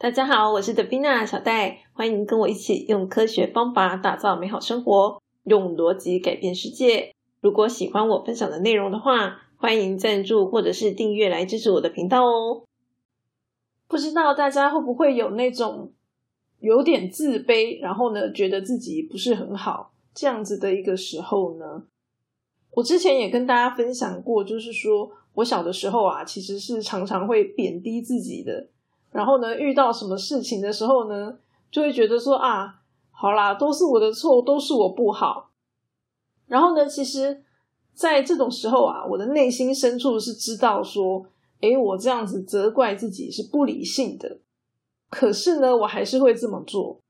大家好，我是德宾娜小戴，欢迎跟我一起用科学方法打造美好生活，用逻辑改变世界。如果喜欢我分享的内容的话，欢迎赞助或者是订阅来支持我的频道哦。不知道大家会不会有那种有点自卑，然后呢，觉得自己不是很好这样子的一个时候呢？我之前也跟大家分享过，就是说我小的时候啊，其实是常常会贬低自己的。然后呢，遇到什么事情的时候呢，就会觉得说啊，好啦，都是我的错，都是我不好。然后呢，其实，在这种时候啊，我的内心深处是知道说，诶，我这样子责怪自己是不理性的。可是呢，我还是会这么做，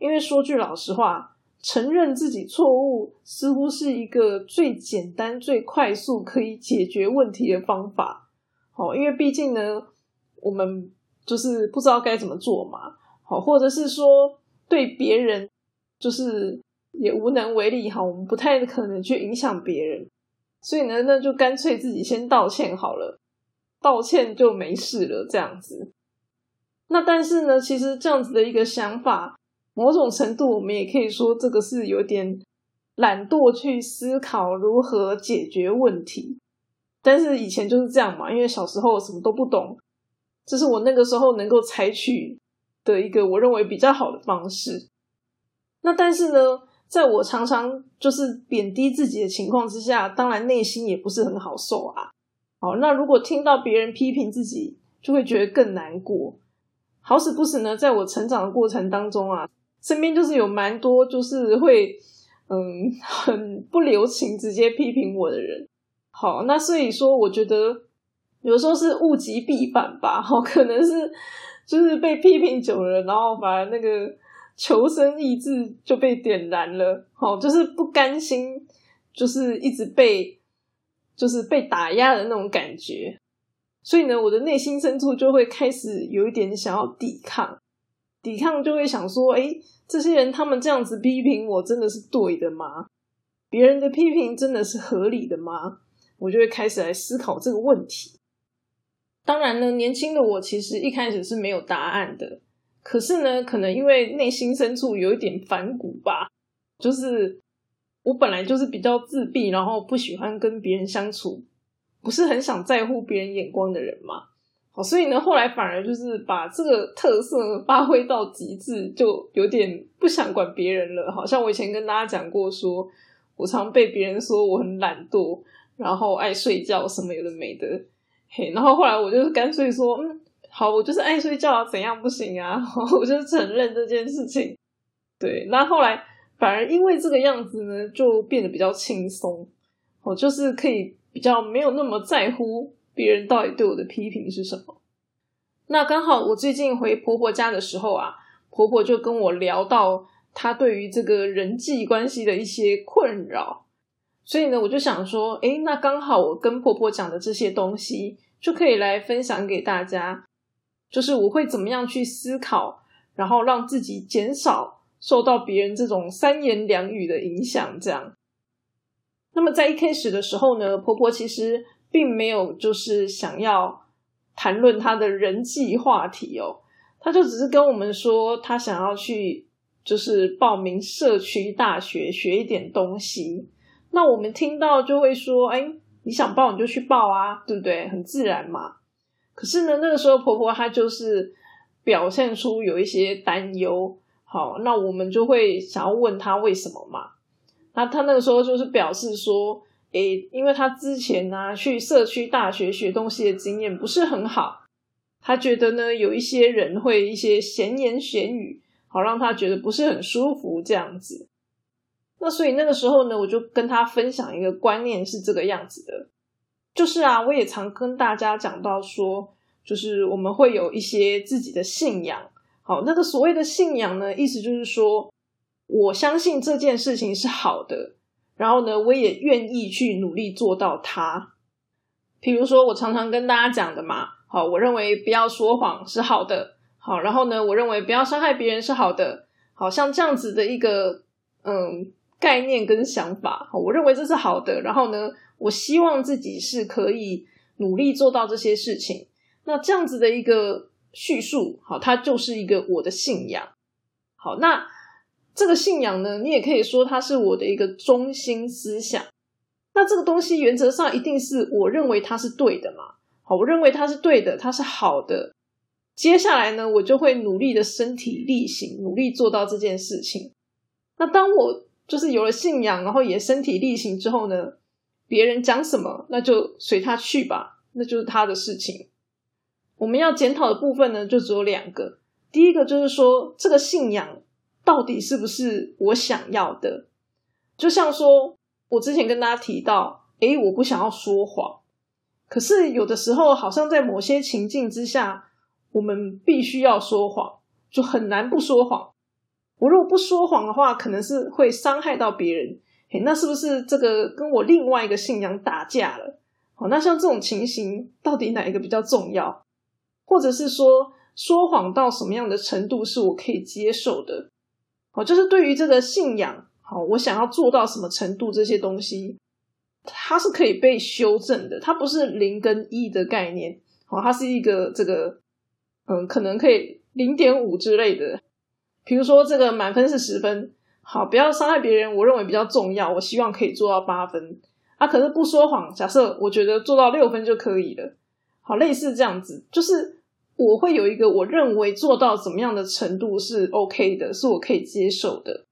因为说句老实话，承认自己错误似乎是一个最简单、最快速可以解决问题的方法。哦，因为毕竟呢，我们。就是不知道该怎么做嘛，好，或者是说对别人就是也无能为力哈，我们不太可能去影响别人，所以呢，那就干脆自己先道歉好了，道歉就没事了这样子。那但是呢，其实这样子的一个想法，某种程度我们也可以说这个是有点懒惰去思考如何解决问题。但是以前就是这样嘛，因为小时候什么都不懂。这是我那个时候能够采取的一个我认为比较好的方式。那但是呢，在我常常就是贬低自己的情况之下，当然内心也不是很好受啊。好，那如果听到别人批评自己，就会觉得更难过。好死不死呢，在我成长的过程当中啊，身边就是有蛮多就是会嗯 很不留情直接批评我的人。好，那所以说我觉得。有时候是物极必反吧，哈，可能是就是被批评久了，然后把那个求生意志就被点燃了，好，就是不甘心，就是一直被就是被打压的那种感觉，所以呢，我的内心深处就会开始有一点想要抵抗，抵抗就会想说，哎，这些人他们这样子批评我，真的是对的吗？别人的批评真的是合理的吗？我就会开始来思考这个问题。当然呢，年轻的我其实一开始是没有答案的。可是呢，可能因为内心深处有一点反骨吧，就是我本来就是比较自闭，然后不喜欢跟别人相处，不是很想在乎别人眼光的人嘛。好，所以呢，后来反而就是把这个特色发挥到极致，就有点不想管别人了。好像我以前跟大家讲过，说我常被别人说我很懒惰，然后爱睡觉，什么有的没的。然后后来我就干脆说，嗯，好，我就是爱睡觉啊，怎样不行啊？我就承认这件事情。对，那后来反而因为这个样子呢，就变得比较轻松，我就是可以比较没有那么在乎别人到底对我的批评是什么。那刚好我最近回婆婆家的时候啊，婆婆就跟我聊到她对于这个人际关系的一些困扰。所以呢，我就想说，诶，那刚好我跟婆婆讲的这些东西，就可以来分享给大家。就是我会怎么样去思考，然后让自己减少受到别人这种三言两语的影响。这样。那么在一开始的时候呢，婆婆其实并没有就是想要谈论她的人际话题哦，她就只是跟我们说，她想要去就是报名社区大学学一点东西。那我们听到就会说，哎，你想报你就去报啊，对不对？很自然嘛。可是呢，那个时候婆婆她就是表现出有一些担忧。好，那我们就会想要问她为什么嘛？那她那个时候就是表示说，哎，因为她之前呢去社区大学学东西的经验不是很好，她觉得呢有一些人会一些闲言闲语，好让她觉得不是很舒服这样子。那所以那个时候呢，我就跟他分享一个观念是这个样子的，就是啊，我也常跟大家讲到说，就是我们会有一些自己的信仰。好，那个所谓的信仰呢，意思就是说，我相信这件事情是好的，然后呢，我也愿意去努力做到它。比如说，我常常跟大家讲的嘛，好，我认为不要说谎是好的，好，然后呢，我认为不要伤害别人是好的，好像这样子的一个嗯。概念跟想法，我认为这是好的。然后呢，我希望自己是可以努力做到这些事情。那这样子的一个叙述，好，它就是一个我的信仰。好，那这个信仰呢，你也可以说它是我的一个中心思想。那这个东西原则上一定是我认为它是对的嘛？好，我认为它是对的，它是好的。接下来呢，我就会努力的身体力行，努力做到这件事情。那当我就是有了信仰，然后也身体力行之后呢，别人讲什么，那就随他去吧，那就是他的事情。我们要检讨的部分呢，就只有两个。第一个就是说，这个信仰到底是不是我想要的？就像说，我之前跟大家提到，诶，我不想要说谎，可是有的时候，好像在某些情境之下，我们必须要说谎，就很难不说谎。我如果不说谎的话，可能是会伤害到别人。诶，那是不是这个跟我另外一个信仰打架了？好，那像这种情形，到底哪一个比较重要？或者是说？说谎到什么样的程度是我可以接受的？好，就是对于这个信仰，好，我想要做到什么程度，这些东西它是可以被修正的，它不是零跟一的概念，好，它是一个这个，嗯，可能可以零点五之类的。比如说这个满分是十分，好，不要伤害别人，我认为比较重要，我希望可以做到八分啊。可是不说谎，假设我觉得做到六分就可以了，好，类似这样子，就是。我会有一个我认为做到怎么样的程度是 OK 的，是我可以接受的。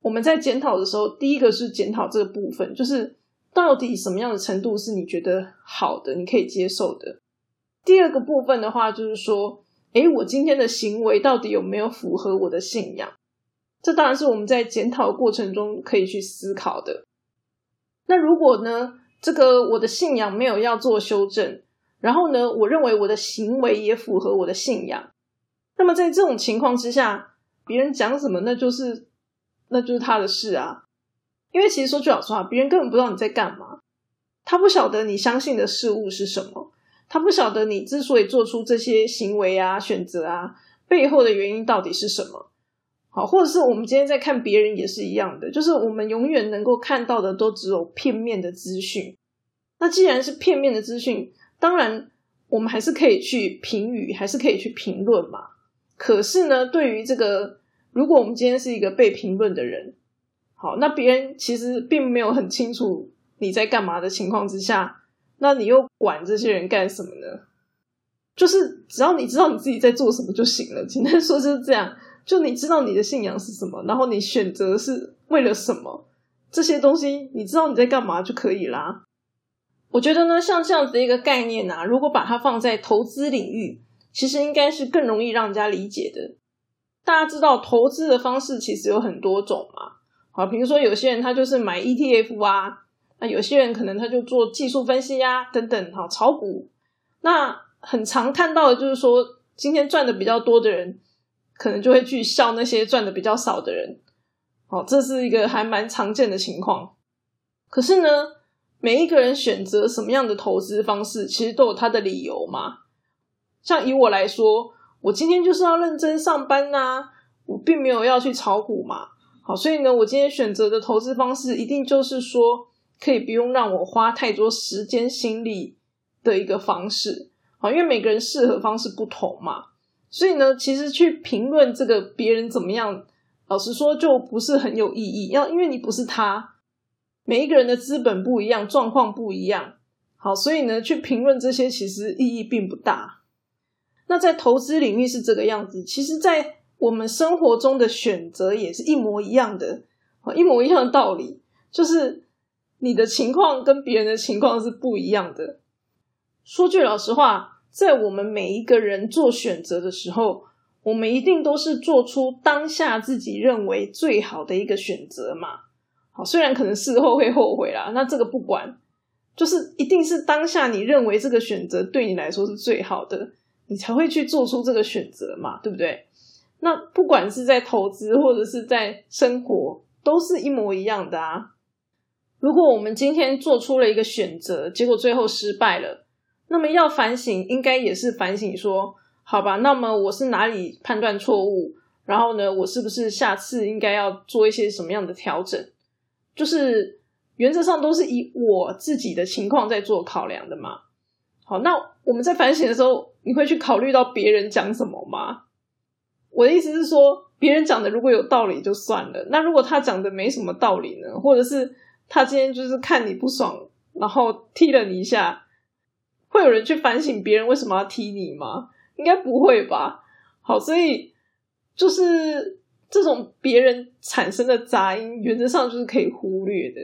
我们在检讨的时候，第一个是检讨这个部分，就是到底什么样的程度是你觉得好的，你可以接受的。第二个部分的话，就是说，诶，我今天的行为到底有没有符合我的信仰？这当然是我们在检讨过程中可以去思考的。那如果呢，这个我的信仰没有要做修正？然后呢，我认为我的行为也符合我的信仰。那么在这种情况之下，别人讲什么，那就是那就是他的事啊。因为其实说句老实话，别人根本不知道你在干嘛，他不晓得你相信的事物是什么，他不晓得你之所以做出这些行为啊、选择啊背后的原因到底是什么。好，或者是我们今天在看别人也是一样的，就是我们永远能够看到的都只有片面的资讯。那既然是片面的资讯，当然，我们还是可以去评语，还是可以去评论嘛。可是呢，对于这个，如果我们今天是一个被评论的人，好，那别人其实并没有很清楚你在干嘛的情况之下，那你又管这些人干什么呢？就是只要你知道你自己在做什么就行了。简单说就是这样，就你知道你的信仰是什么，然后你选择是为了什么，这些东西你知道你在干嘛就可以啦。我觉得呢，像这样子的一个概念啊，如果把它放在投资领域，其实应该是更容易让人家理解的。大家知道投资的方式其实有很多种嘛，好，比如说有些人他就是买 ETF 啊，那有些人可能他就做技术分析呀，等等，哈，炒股。那很常看到的就是说，今天赚的比较多的人，可能就会去笑那些赚的比较少的人，好，这是一个还蛮常见的情况。可是呢？每一个人选择什么样的投资方式，其实都有他的理由嘛。像以我来说，我今天就是要认真上班呐，我并没有要去炒股嘛。好，所以呢，我今天选择的投资方式，一定就是说可以不用让我花太多时间心力的一个方式。好，因为每个人适合方式不同嘛，所以呢，其实去评论这个别人怎么样，老实说就不是很有意义。要因为你不是他。每一个人的资本不一样，状况不一样，好，所以呢，去评论这些其实意义并不大。那在投资领域是这个样子，其实，在我们生活中的选择也是一模一样的，一模一样的道理，就是你的情况跟别人的情况是不一样的。说句老实话，在我们每一个人做选择的时候，我们一定都是做出当下自己认为最好的一个选择嘛。好，虽然可能事后会后悔啦，那这个不管，就是一定是当下你认为这个选择对你来说是最好的，你才会去做出这个选择嘛，对不对？那不管是在投资或者是在生活，都是一模一样的啊。如果我们今天做出了一个选择，结果最后失败了，那么要反省，应该也是反省说，好吧，那么我是哪里判断错误？然后呢，我是不是下次应该要做一些什么样的调整？就是原则上都是以我自己的情况在做考量的嘛。好，那我们在反省的时候，你会去考虑到别人讲什么吗？我的意思是说，别人讲的如果有道理就算了，那如果他讲的没什么道理呢？或者是他今天就是看你不爽，然后踢了你一下，会有人去反省别人为什么要踢你吗？应该不会吧？好，所以就是这种别人产生的杂音，原则上就是可以忽略的。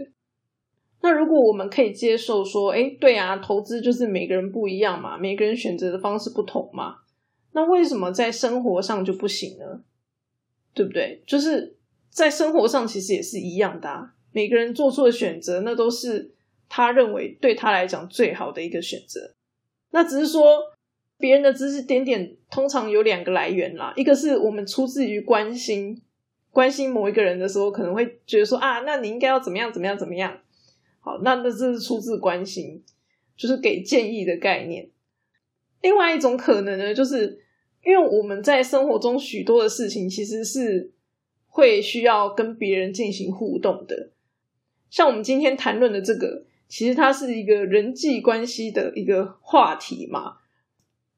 那如果我们可以接受说，哎，对啊，投资就是每个人不一样嘛，每个人选择的方式不同嘛，那为什么在生活上就不行呢？对不对？就是在生活上其实也是一样的，每个人做出的选择，那都是他认为对他来讲最好的一个选择。那只是说别人的指指点点，通常有两个来源啦，一个是我们出自于关心，关心某一个人的时候，可能会觉得说啊，那你应该要怎么样怎么样怎么样。好，那那这是出自关心，就是给建议的概念。另外一种可能呢，就是因为我们在生活中许多的事情，其实是会需要跟别人进行互动的。像我们今天谈论的这个，其实它是一个人际关系的一个话题嘛，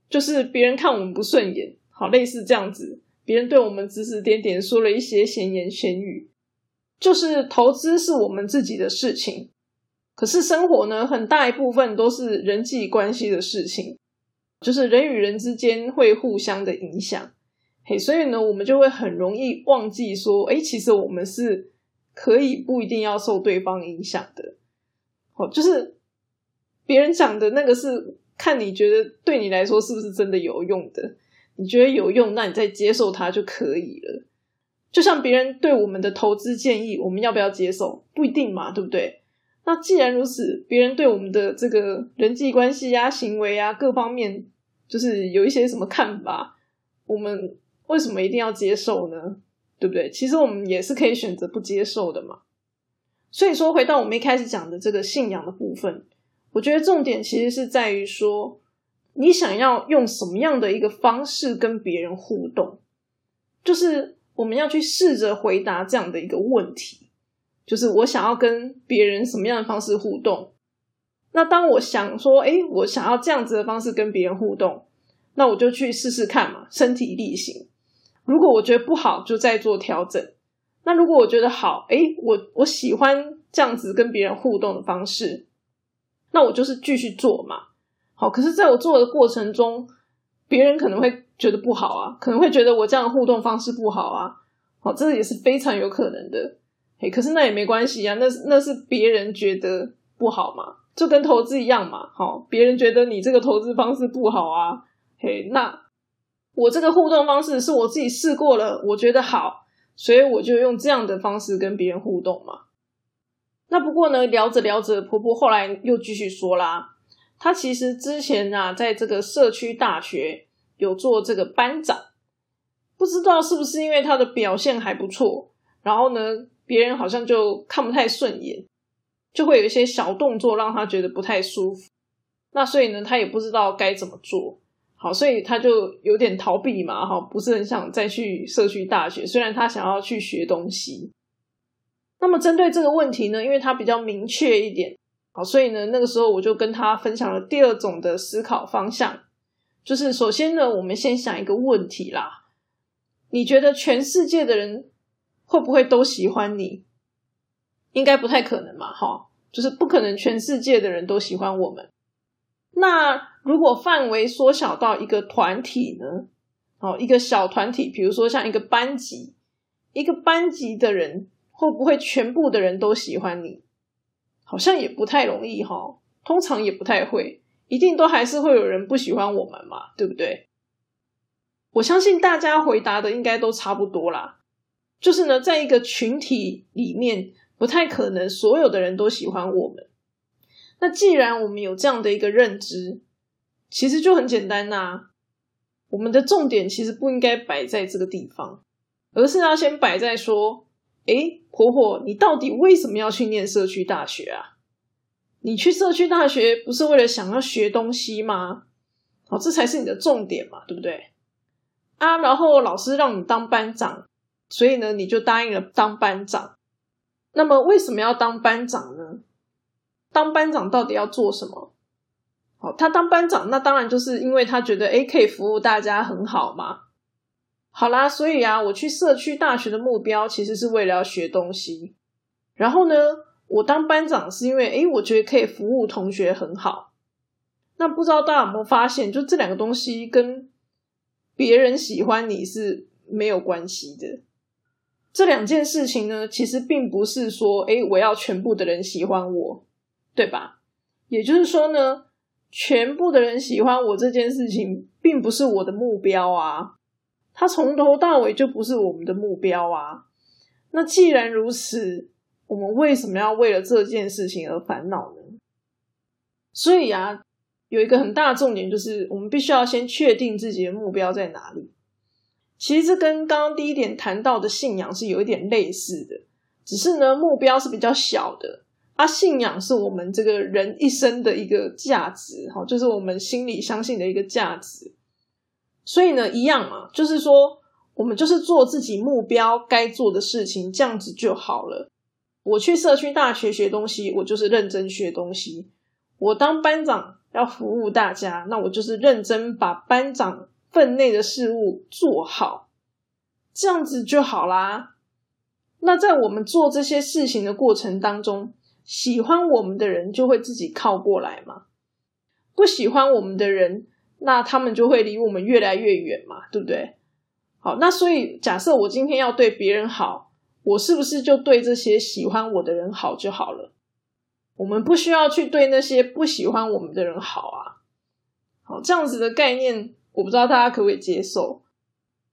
就是别人看我们不顺眼，好，类似这样子，别人对我们指指点点，说了一些闲言闲语，就是投资是我们自己的事情。可是生活呢，很大一部分都是人际关系的事情，就是人与人之间会互相的影响，嘿，所以呢，我们就会很容易忘记说，哎，其实我们是可以不一定要受对方影响的，哦，就是别人讲的那个是看你觉得对你来说是不是真的有用的，你觉得有用，那你再接受它就可以了。就像别人对我们的投资建议，我们要不要接受？不一定嘛，对不对？那既然如此，别人对我们的这个人际关系啊、行为啊各方面，就是有一些什么看法，我们为什么一定要接受呢？对不对？其实我们也是可以选择不接受的嘛。所以说，回到我们一开始讲的这个信仰的部分，我觉得重点其实是在于说，你想要用什么样的一个方式跟别人互动，就是我们要去试着回答这样的一个问题。就是我想要跟别人什么样的方式互动？那当我想说，哎，我想要这样子的方式跟别人互动，那我就去试试看嘛，身体力行。如果我觉得不好，就再做调整。那如果我觉得好，哎，我我喜欢这样子跟别人互动的方式，那我就是继续做嘛。好，可是在我做的过程中，别人可能会觉得不好啊，可能会觉得我这样互动方式不好啊。好，这也是非常有可能的。嘿，可是那也没关系啊，那那是别人觉得不好嘛，就跟投资一样嘛。好，别人觉得你这个投资方式不好啊，嘿，那我这个互动方式是我自己试过了，我觉得好，所以我就用这样的方式跟别人互动嘛。那不过呢，聊着聊着，婆婆后来又继续说啦，她其实之前啊，在这个社区大学有做这个班长，不知道是不是因为她的表现还不错，然后呢？别人好像就看不太顺眼，就会有一些小动作让她觉得不太舒服。那所以呢，她也不知道该怎么做好，所以他就有点逃避嘛，哈，不是很想再去社区大学。虽然他想要去学东西，那么针对这个问题呢，因为他比较明确一点，好，所以呢，那个时候我就跟他分享了第二种的思考方向，就是首先呢，我们先想一个问题啦，你觉得全世界的人？会不会都喜欢你？应该不太可能嘛，哈，就是不可能全世界的人都喜欢我们。那如果范围缩小到一个团体呢？哦，一个小团体，比如说像一个班级，一个班级的人会不会全部的人都喜欢你？好像也不太容易哈，通常也不太会，一定都还是会有人不喜欢我们嘛，对不对？我相信大家回答的应该都差不多啦。就是呢，在一个群体里面，不太可能所有的人都喜欢我们。那既然我们有这样的一个认知，其实就很简单呐。我们的重点其实不应该摆在这个地方，而是要先摆在说：诶，婆婆，你到底为什么要去念社区大学啊？你去社区大学不是为了想要学东西吗？好，这才是你的重点嘛，对不对？啊，然后老师让你当班长。所以呢，你就答应了当班长。那么为什么要当班长呢？当班长到底要做什么？好，他当班长，那当然就是因为他觉得诶可以服务大家很好嘛。好啦，所以啊，我去社区大学的目标其实是为了要学东西。然后呢，我当班长是因为诶我觉得可以服务同学很好。那不知道大家有没有发现，就这两个东西跟别人喜欢你是没有关系的。这两件事情呢，其实并不是说诶我要全部的人喜欢我，对吧？也就是说呢。全部的人喜欢我这件事情，并不是我的目标啊！他从头到尾就不是我们的目标啊！那既然如此，我们为什么要为了这件事情而烦恼呢？所以啊，有一个很大的重点就是，我们必须要先确定自己的目标在哪里。其实这跟刚刚第一点谈到的信仰是有一点类似的，只是呢，目标是比较小的。他信仰是我们这个人一生的一个价值，哈，就是我们心里相信的一个价值。所以呢，一样嘛，就是说，我们就是做自己目标该做的事情，这样子就好了。我去社区大学学东西，我就是认真学东西。我当班长要服务大家，那我就是认真把班长分内的事物做好，这样子就好啦。那在我们做这些事情的过程当中，喜欢我们的人就会自己靠过来嘛，不喜欢我们的人，那他们就会离我们越来越远嘛，对不对？好，那所以假设我今天要对别人好，我是不是就对这些喜欢我的人好就好了？我们不需要去对那些不喜欢我们的人好啊。好，这样子的概念，我不知道大家可不可以接受。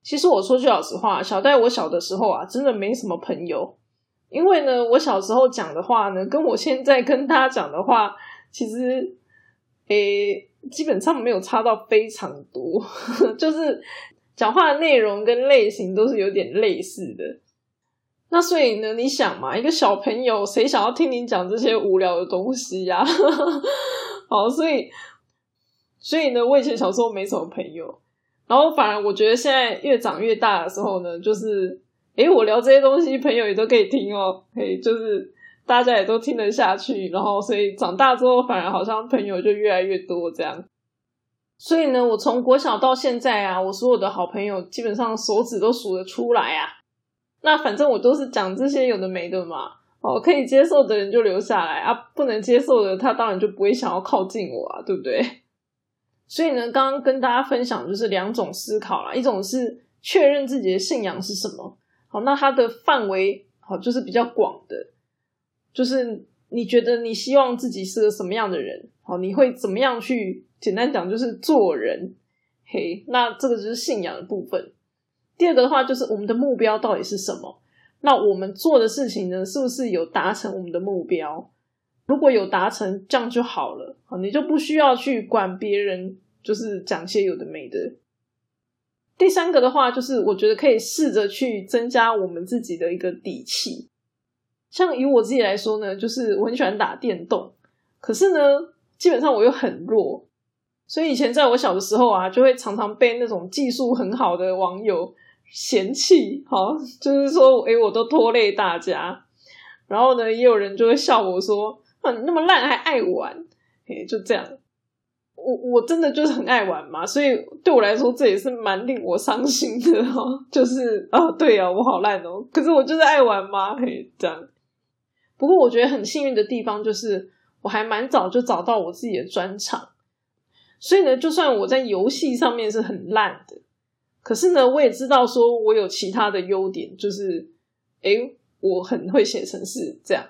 其实我说句老实话，小戴我小的时候啊，真的没什么朋友。因为呢，我小时候讲的话呢，跟我现在跟他讲的话，其实诶，基本上没有差到非常多，就是讲话的内容跟类型都是有点类似的。那所以呢，你想嘛，一个小朋友谁想要听你讲这些无聊的东西呀？好，所以所以呢，我以前小时候没什么朋友，然后反而我觉得现在越长越大的时候呢，就是。诶，我聊这些东西，朋友也都可以听哦。可以，就是大家也都听得下去。然后，所以长大之后，反而好像朋友就越来越多这样。所以呢，我从国小到现在啊，我所有的好朋友基本上手指都数得出来啊。那反正我都是讲这些有的没的嘛。哦，可以接受的人就留下来啊，不能接受的他当然就不会想要靠近我啊，对不对？所以呢，刚刚跟大家分享就是两种思考啦，一种是确认自己的信仰是什么。好，那它的范围好就是比较广的，就是你觉得你希望自己是个什么样的人？好，你会怎么样去？简单讲就是做人。嘿，那这个就是信仰的部分。第二个的话就是我们的目标到底是什么？那我们做的事情呢，是不是有达成我们的目标？如果有达成，这样就好了。好，你就不需要去管别人，就是讲些有的没的。第三个的话，就是我觉得可以试着去增加我们自己的一个底气。像以我自己来说呢，就是我很喜欢打电动，可是呢，基本上我又很弱，所以以前在我小的时候啊，就会常常被那种技术很好的网友嫌弃，好，就是说，诶我都拖累大家。然后呢，也有人就会笑我说，嗯，那么烂还爱玩，诶就这样。我我真的就是很爱玩嘛，所以对我来说这也是蛮令我伤心的哈。就是啊，对啊，我好烂哦，可是我就是爱玩嘛，嘿，这样。不过我觉得很幸运的地方就是，我还蛮早就找到我自己的专长，所以呢，就算我在游戏上面是很烂的，可是呢，我也知道说我有其他的优点，就是诶我很会写程式这样。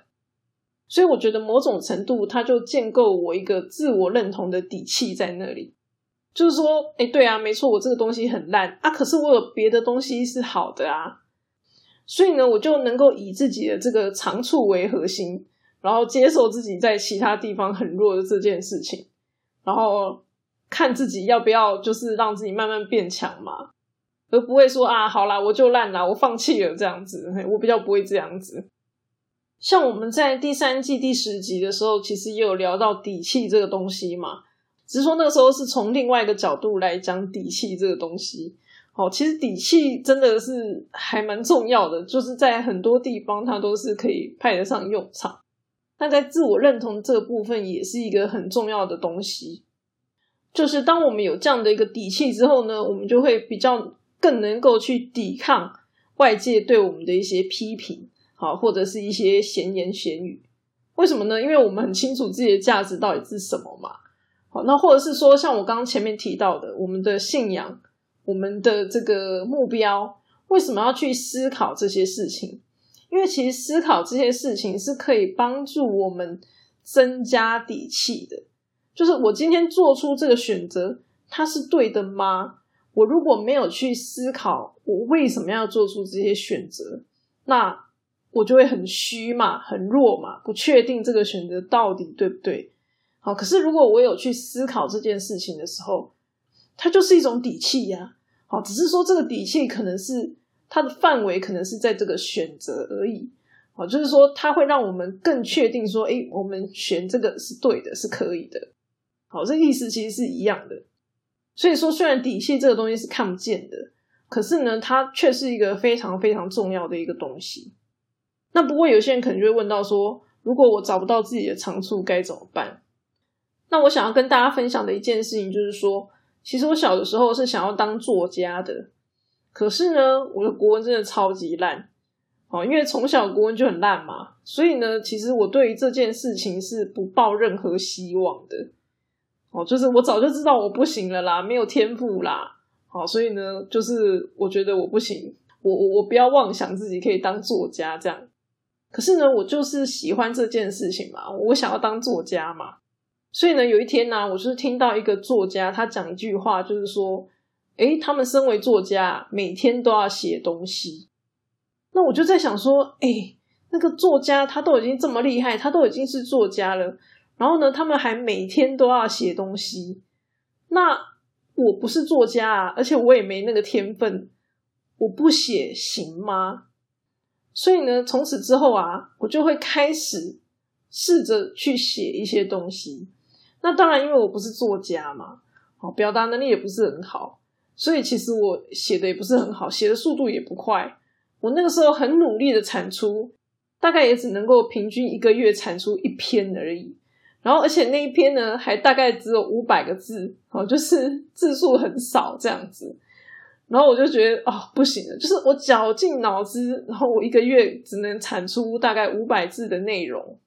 所以我觉得某种程度，它就建构我一个自我认同的底气在那里。就是说，哎，对啊，没错，我这个东西很烂啊，可是我有别的东西是好的啊。所以呢，我就能够以自己的这个长处为核心，然后接受自己在其他地方很弱的这件事情，然后看自己要不要就是让自己慢慢变强嘛，而不会说啊，好啦，我就烂啦，我放弃了这样子。我比较不会这样子。像我们在第三季第十集的时候，其实也有聊到底气这个东西嘛，只是说那个时候是从另外一个角度来讲底气这个东西。哦，其实底气真的是还蛮重要的，就是在很多地方它都是可以派得上用场。那在自我认同这个部分，也是一个很重要的东西。就是当我们有这样的一个底气之后呢，我们就会比较更能够去抵抗外界对我们的一些批评，好或者是一些闲言闲语。为什么呢？因为我们很清楚自己的价值到底是什么嘛。好，那或者是说，像我刚刚前面提到的，我们的信仰，我们的这个目标，为什么要去思考这些事情？因为其实思考这些事情是可以帮助我们增加底气的。就是我今天做出这个选择，它是对的吗？我如果没有去思考我为什么要做出这些选择，那我就会很虚嘛，很弱嘛，不确定这个选择到底对不对。好，可是如果我有去思考这件事情的时候，它就是一种底气呀。好，只是说这个底气可能是它的范围，可能是在这个选择而已。好，就是说它会让我们更确定说，诶，我们选这个是对的，是可以的。好，这意思其实是一样的。所以说，虽然底气这个东西是看不见的，可是呢，它却是一个非常非常重要的一个东西。那不过有些人可能就会问到说，如果我找不到自己的长处该怎么办？那我想要跟大家分享的一件事情就是说，其实我小的时候是想要当作家的，可是呢，我的国文真的超级烂。哦，因为从小国文就很烂嘛，所以呢，其实我对于这件事情是不抱任何希望的。哦，就是我早就知道我不行了啦，没有天赋啦。好，所以呢，就是我觉得我不行，我我我不要妄想自己可以当作家这样。可是呢，我就是喜欢这件事情嘛，我想要当作家嘛。所以呢，有一天呢，我就是听到一个作家他讲一句话，就是说，诶，他们身为作家，每天都要写东西。那我就在想说，诶，那个作家他都已经这么厉害，他都已经是作家了。然后呢，他们还每天都要写东西。那我不是作家啊，而且我也没那个天分，我不写行吗？所以呢，从此之后啊，我就会开始试着去写一些东西。那当然，因为我不是作家嘛，好，表达能力也不是很好，所以其实我写的也不是很好，写的速度也不快。我那个时候很努力的产出，大概也只能够平均一个月产出一篇而已。然后，而且那一篇呢，还大概只有五百个字，哦，就是字数很少这样子。然后我就觉得，哦，不行了，就是我绞尽脑汁，然后我一个月只能产出大概五百字的内容。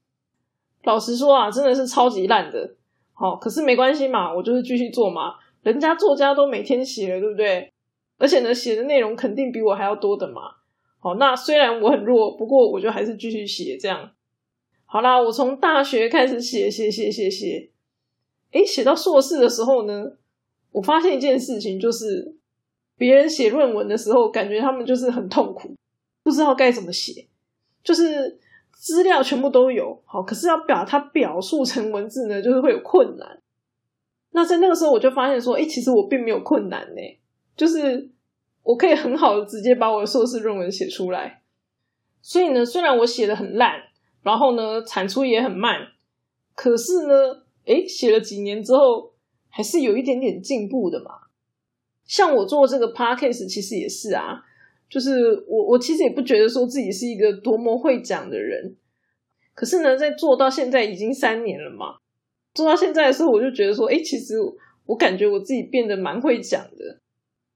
老实说啊，真的是超级烂的。好，可是没关系嘛，我就是继续做嘛。人家作家都每天写了，对不对？而且呢，写的内容肯定比我还要多的嘛。好，那虽然我很弱，不过我就还是继续写这样。好啦，我从大学开始写写写写写，诶，写到硕士的时候呢，我发现一件事情，就是别人写论文的时候，感觉他们就是很痛苦，不知道该怎么写，就是资料全部都有，好，可是要把它表述成文字呢，就是会有困难。那在那个时候，我就发现说，诶，其实我并没有困难呢，就是我可以很好的直接把我的硕士论文写出来。所以呢，虽然我写的很烂。然后呢，产出也很慢，可是呢，诶，写了几年之后，还是有一点点进步的嘛。像我做这个 podcast，其实也是啊，就是我我其实也不觉得说自己是一个多么会讲的人，可是呢，在做到现在已经三年了嘛，做到现在的时候，我就觉得说，诶，其实我感觉我自己变得蛮会讲的。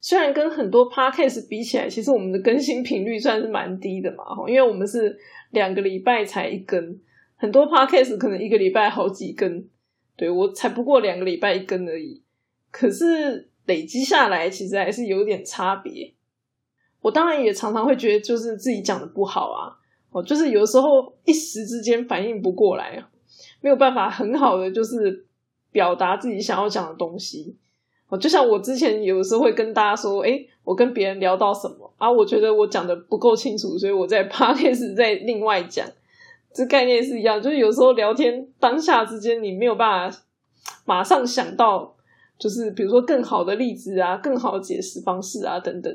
虽然跟很多 podcast 比起来，其实我们的更新频率算是蛮低的嘛，因为我们是两个礼拜才一更，很多 podcast 可能一个礼拜好几更，对我才不过两个礼拜一更而已。可是累积下来，其实还是有点差别。我当然也常常会觉得，就是自己讲的不好啊，哦，就是有时候一时之间反应不过来，没有办法很好的就是表达自己想要讲的东西。就像我之前有时候会跟大家说，哎，我跟别人聊到什么啊，我觉得我讲的不够清楚，所以我在 podcast 在另外讲，这概念是一样。就是有时候聊天当下之间，你没有办法马上想到，就是比如说更好的例子啊，更好的解释方式啊等等。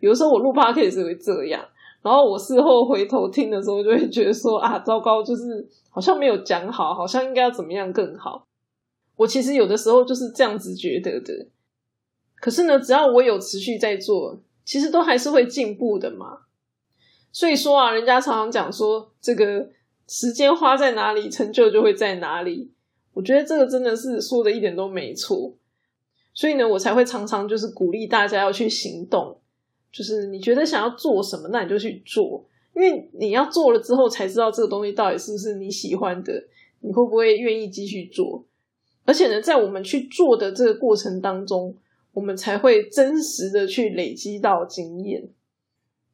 有的时候我录 podcast 会这样，然后我事后回头听的时候，就会觉得说啊，糟糕，就是好像没有讲好，好像应该要怎么样更好。我其实有的时候就是这样子觉得的。可是呢，只要我有持续在做，其实都还是会进步的嘛。所以说啊，人家常常讲说，这个时间花在哪里，成就就会在哪里。我觉得这个真的是说的一点都没错。所以呢，我才会常常就是鼓励大家要去行动，就是你觉得想要做什么，那你就去做，因为你要做了之后才知道这个东西到底是不是你喜欢的，你会不会愿意继续做。而且呢，在我们去做的这个过程当中，我们才会真实的去累积到经验。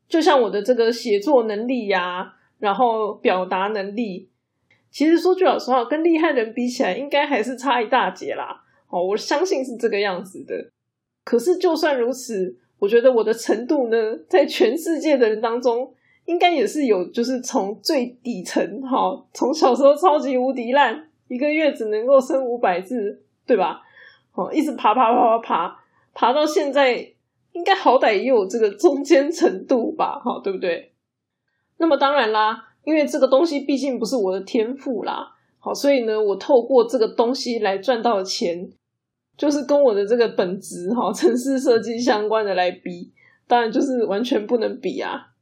就像我的这个写作能力呀，然后表达能力，其实说句老实话，跟厉害人比起来，应该还是差一大截啦。哦，我相信是这个样子的。可是就算如此，我觉得我的程度呢，在全世界的人当中，应该也是有，就是从最底层，哈，从小时候超级无敌烂。一个月只能够生五百字，对吧？哦，一直爬爬爬爬爬，爬到现在，应该好歹也有这个中间程度吧？哈，对不对？那么当然啦，因为这个东西毕竟不是我的天赋啦，好，所以呢，我透过这个东西来赚到的钱，就是跟我的这个本职哈，城市设计相关的来比，当然就是完全不能比啊。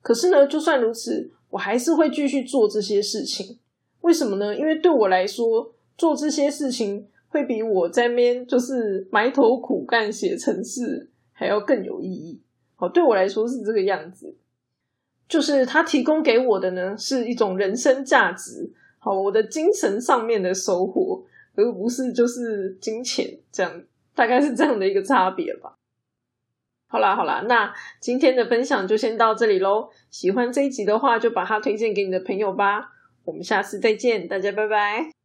可是呢，就算如此，我还是会继续做这些事情。为什么呢？因为对我来说，做这些事情会比我在边就是埋头苦干写城市还要更有意义。好，对我来说是这个样子。就是他提供给我的呢，是一种人生价值。好，我的精神上面的收获，而不是就是金钱这样，大概是这样的一个差别吧。好啦，好啦，那今天的分享就先到这里喽。喜欢这一集的话，就把它推荐给你的朋友吧。我们下次再见，大家拜拜。